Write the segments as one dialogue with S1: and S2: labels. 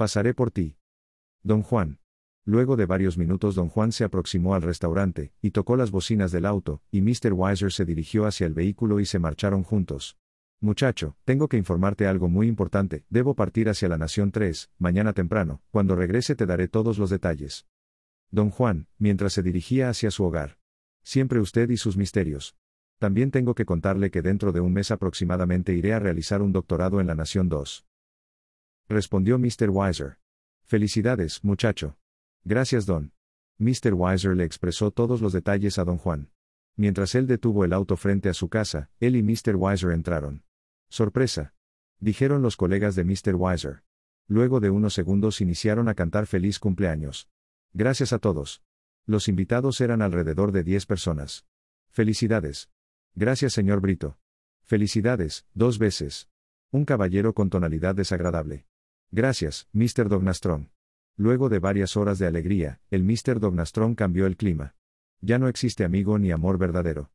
S1: Pasaré por ti. Don Juan. Luego de varios minutos don Juan se aproximó al restaurante, y tocó las bocinas del auto, y Mr. Weiser se dirigió hacia el vehículo y se marcharon juntos. Muchacho, tengo que informarte algo muy importante, debo partir hacia la Nación 3, mañana temprano, cuando regrese te daré todos los detalles. Don Juan, mientras se dirigía hacia su hogar. Siempre usted y sus misterios. También tengo que contarle que dentro de un mes aproximadamente iré a realizar un doctorado en la Nación 2. Respondió Mr. Weiser. Felicidades, muchacho. Gracias, don. Mr. Weiser le expresó todos los detalles a don Juan. Mientras él detuvo el auto frente a su casa, él y Mr. Weiser entraron. Sorpresa. Dijeron los colegas de Mr. Weiser. Luego de unos segundos iniciaron a cantar feliz cumpleaños. Gracias a todos. Los invitados eran alrededor de 10 personas. Felicidades. Gracias, señor Brito. Felicidades, dos veces. Un caballero con tonalidad desagradable. Gracias, Mr. Dognastron. Luego de varias horas de alegría, el Mr. Dognastron cambió el clima. Ya no existe amigo ni amor verdadero.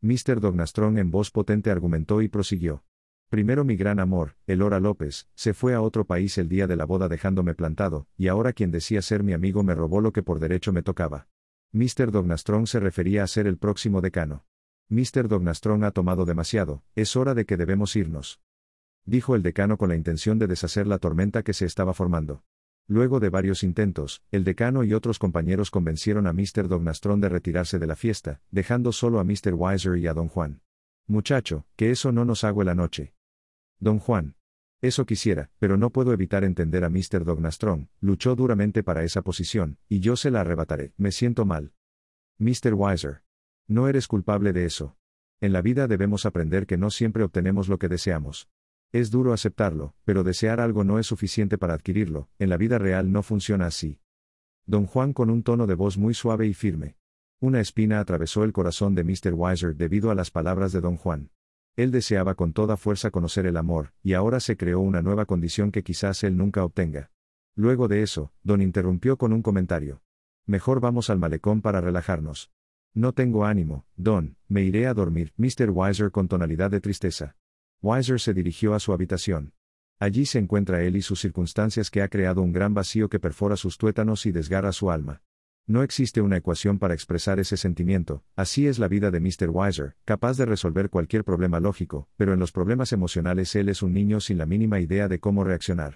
S1: Mr. Dognastron en voz potente argumentó y prosiguió. Primero mi gran amor, Elora López, se fue a otro país el día de la boda dejándome plantado, y ahora quien decía ser mi amigo me robó lo que por derecho me tocaba. Mr. Dognastron se refería a ser el próximo decano. Mr. Dognastron ha tomado demasiado, es hora de que debemos irnos. Dijo el decano con la intención de deshacer la tormenta que se estaba formando. Luego de varios intentos, el decano y otros compañeros convencieron a Mr. Dognastron de retirarse de la fiesta, dejando solo a Mr. Weiser y a Don Juan. Muchacho, que eso no nos hago la noche. Don Juan. Eso quisiera, pero no puedo evitar entender a Mr. Dognastron, luchó duramente para esa posición, y yo se la arrebataré, me siento mal. Mr. Weiser. No eres culpable de eso. En la vida debemos aprender que no siempre obtenemos lo que deseamos. Es duro aceptarlo, pero desear algo no es suficiente para adquirirlo, en la vida real no funciona así. Don Juan con un tono de voz muy suave y firme. Una espina atravesó el corazón de Mr. Weiser debido a las palabras de Don Juan. Él deseaba con toda fuerza conocer el amor, y ahora se creó una nueva condición que quizás él nunca obtenga. Luego de eso, Don interrumpió con un comentario. Mejor vamos al malecón para relajarnos. No tengo ánimo, Don, me iré a dormir, Mr. Weiser con tonalidad de tristeza. Weiser se dirigió a su habitación. Allí se encuentra él y sus circunstancias que ha creado un gran vacío que perfora sus tuétanos y desgarra su alma. No existe una ecuación para expresar ese sentimiento, así es la vida de Mr. Weiser, capaz de resolver cualquier problema lógico, pero en los problemas emocionales él es un niño sin la mínima idea de cómo reaccionar.